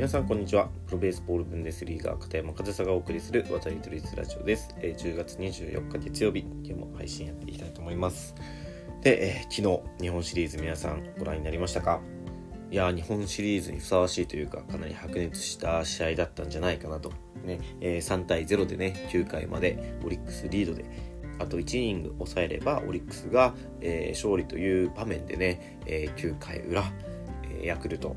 皆さんこんにちは。プロベースボールブンデスリーガー片山和沙がお送りする渡り鳥リラジオです、えー、10月24日月曜日今日も配信やっていきたいと思います。で、えー、昨日日本シリーズ皆さんご覧になりましたか？いや日本シリーズにふさわしいというかかなり白熱した試合だったんじゃないかなと。ね、えー、3対0でね9回までオリックスリードであと1イニング抑えればオリックスが、えー、勝利という場面でね、えー、9回裏、えー、ヤクルト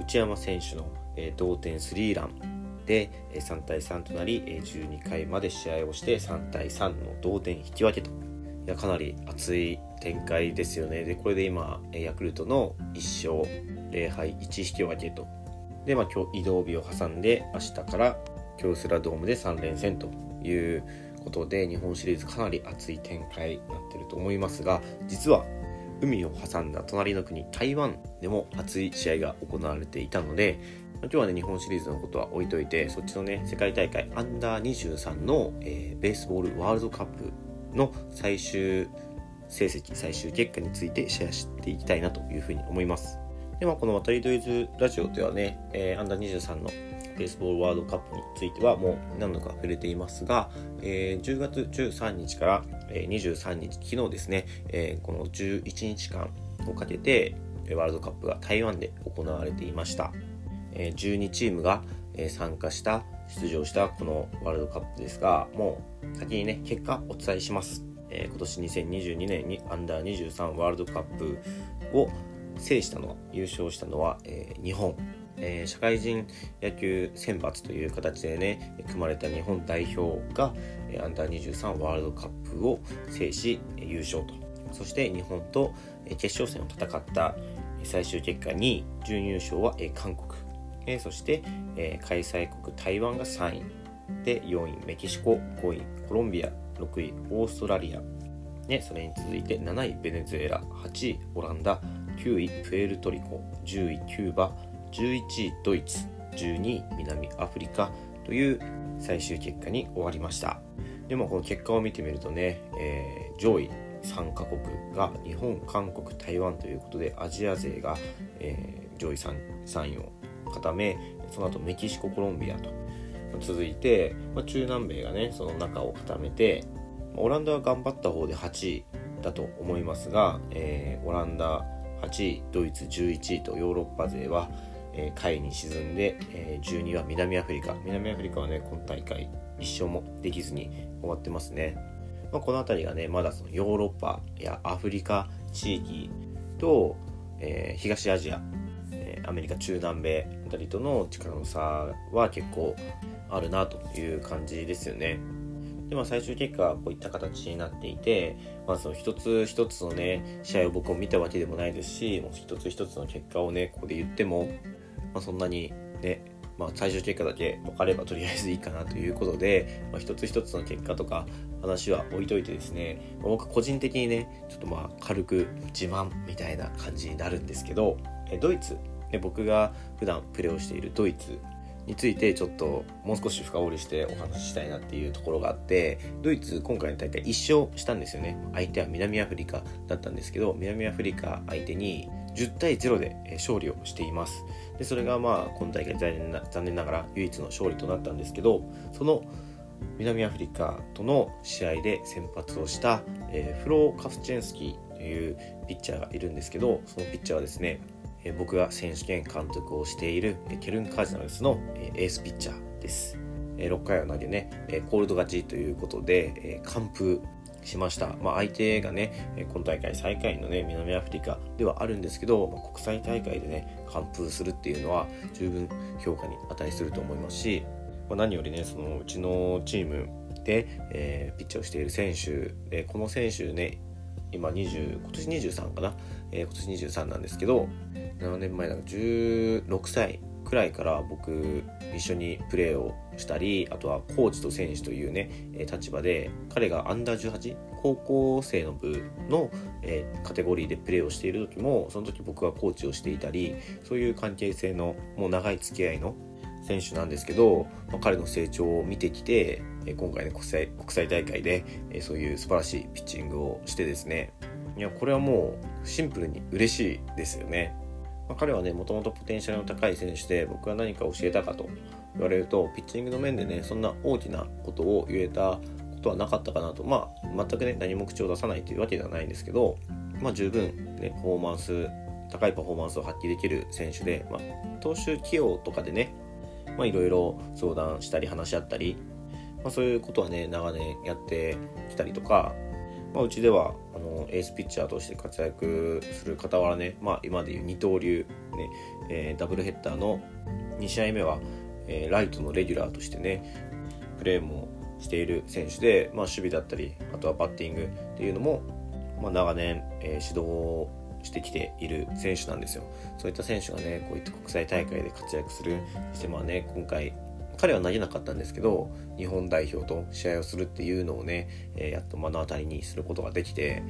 内山選手の同点スリーランで3対3となり12回まで試合をして3対3の同点引き分けと。いやかなり熱い展開ですよね。でこれで今ヤクルトの1勝0敗1引き分けと。でまあ今日移動日を挟んで明日から京セラドームで3連戦ということで日本シリーズかなり熱い展開になってると思いますが実は海を挟んだ隣の国台湾でも熱い試合が行われていたので今日はね、日本シリーズのことは置いといて、そっちのね、世界大会アンダー23の、えー、ベースボールワールドカップの最終成績、最終結果についてシェアしていきたいなというふうに思います。で、は、この渡りドイズラジオではね、えー、アンダー23のベースボールワールドカップについてはもう何度か触れていますが、えー、10月13日から、23日、昨日ですね、この11日間をかけて、ワールドカップが台湾で行われていました。12チームが参加した出場したこのワールドカップですがもう先にね結果お伝えします、今年2022年にアンダー23ワールドカップを制したのは優勝したのは、日本、え、社会人野球選抜という形でね組まれた日本代表が、アンダー23ワールドカップを制し優勝と。そして日本と決勝戦を戦った最終結果に準優勝は韓国、そして、開催国台湾が3位。で4位メキシコ。5位コロンビア。6位オーストラリア、ね、それに続いて7位ベネズエラ。8位オランダ。9位プエルトリコ。10位キューバ。11位ドイツ。12位南アフリカ。という最終結果に終わりました。でもこの結果を見てみるとね、えー、上位3カ国が日本韓国台湾ということでアジア勢が、えー、上位 3, 3位を固めその後メキシココロンビアと続いて、まあ、中南米がねその中を固めてオランダは頑張った方で8位だと思いますが、えー、オランダ8位ドイツ11位とヨーロッパ勢は、え、下位に沈んで、え、12は南アフリカ南アフリカはね今大会一勝もできずに終わってますね、まあ、この辺りがねまだそのヨーロッパやアフリカ地域と、えー、東アジアえアメリカ中南米あたりとの力の差は結構あるなという感じですよね。で、まあ、最終結果はこういった形になっていて、まあ、その一つ一つのね、試合を僕も見たわけでもないですし、もう一つ一つの結果をね、ここで言っても、まあ、そんなにね、まあ、最終結果だけ分かればとりあえずいいかなということで、まあ、一つ一つの結果とか話は置いといてですね、まあ、僕個人的にね、ちょっとまあ軽く自慢みたいな感じになるんですけど、ドイツで僕が普段プレーをしているドイツについてちょっともう少し深掘りしてお話ししたいなっていうところがあってドイツ今回の大会1勝したんですよね。相手は南アフリカだったんですけど南アフリカ相手に10対0で勝利をしていますでそれがまあ今大会残念な残念ながら唯一の勝利となったんですけどその南アフリカとの試合で先発をした、え、フロー・カフチェンスキーというピッチャーがいるんですけどそのピッチャーはですねえ僕が選手権監督をしているケルン・カージナルスのエースピッチャーです。6回を投げね、コールド勝ちということで、完封しました。まあ、相手がね、今大会最下位のね、南アフリカではあるんですけど、まあ、国際大会でね、完封するっていうのは十分評価に値すると思いますし、まあ、何よりね、そのうちのチームで、えー、ピッチャーをしている選手で、この選手ね、今20、今年23かな、えー、今年23なんですけど、7年前だから16歳くらいから僕一緒にプレーをしたりあとはコーチと選手というね立場で彼がアンダー18高校生の部の、えカテゴリーでプレーをしている時もその時僕がコーチをしていたりそういう関係性のもう長い付き合いの選手なんですけど、まあ、彼の成長を見てきて今回ね国際国際大会でそういう素晴らしいピッチングをしてですね。いやこれはもうシンプルに嬉しいですよね。まあ、彼はねもともとポテンシャルの高い選手で僕は何か教えたかと言われるとピッチングの面でねそんな大きなことを言えたことはなかったかなと。まあ全くね何も口を出さないというわけではないんですけどまあ十分ねパフォーマンス高いパフォーマンスを発揮できる選手で、まあ、投手起用とかでねいろいろ相談したり話し合ったり、まあ、そういうことはね長年やってきたりとか、まあ、うちではあのエースピッチャーとして活躍する傍らね、まあ、今でいう二刀流、ねえー、ダブルヘッダーの2試合目は、えー、ライトのレギュラーとしてねプレーもしている選手で、まあ、守備だったりあとはバッティングっていうのも、まあ、長年、えー、指導してきている選手なんですよ。そういった選手がねこういった国際大会で活躍するそしてまあね今回彼は投げなかったんですけど日本代表と試合をするっていうのをね、えー、やっと目の当たりにすることができて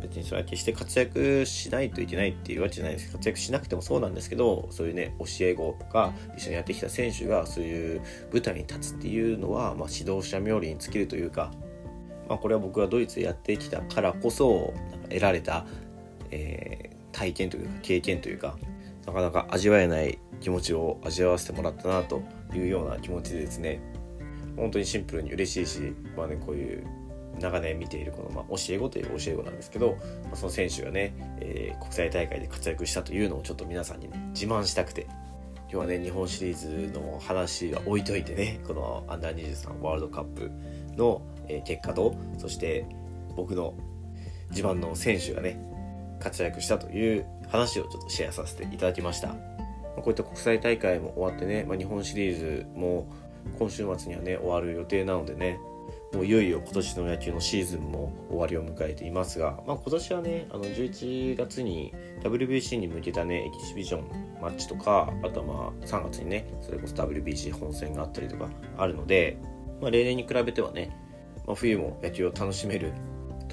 別にそれは決して活躍しないといけないっていうわけじゃないです。活躍しなくてもそうなんですけどそういうね教え子とか一緒にやってきた選手がそういう舞台に立つっていうのは、まあ、指導者冥利に尽きるというか、まあ、これは僕がドイツでやってきたからこそ得られたえー、体験というか経験というかなかなか味わえない気持ちを味わわせてもらったなというような気持ちでですね本当にシンプルに嬉しいし、まあね、こういう長年見ているこの、まあ、教え子という教え子なんですけど、まあ、その選手がね、えー、国際大会で活躍したというのをちょっと皆さんにね自慢したくて今日はね日本シリーズの話は置いといてねこのアンダー23ワールドカップの、え、結果とそして僕の自慢の選手がね活躍したという話をちょっとシェアさせていただきました。こういった国際大会も終わってね、まあ、日本シリーズも今週末にはね終わる予定なのでねもういよいよ今年の野球のシーズンも終わりを迎えていますが、まあ、今年はねあの11月に WBC に向けたねエキシビジョンマッチとかあとはまあ3月にねそれこそ WBC 本戦があったりとかあるので、まあ、例年に比べてはね、まあ、冬も野球を楽しめる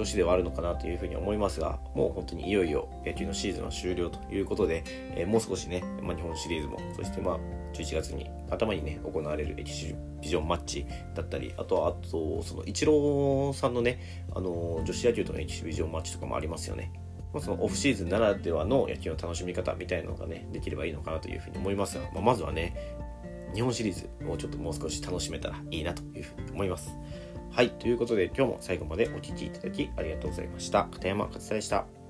年ではあるのかなというふうに思いますが、もう本当にいよいよ野球のシーズンは終了ということで、えー、もう少しね、まあ、日本シリーズも、そしてまあ11月に頭にね、行われるエキシビジョンマッチだったり、あとは、あと、そのイチローさんのね、あの女子野球とのエキシビジョンマッチとかもありますよね。まあ、そのオフシーズンならではの野球の楽しみ方みたいなのがね、できればいいのかなというふうに思いますが、まあ、まずはね、日本シリーズをちょっともう少し楽しめたらいいなというふうに思います。はい、ということで今日も最後までお聴きいただきありがとうございました。片山勝也でした。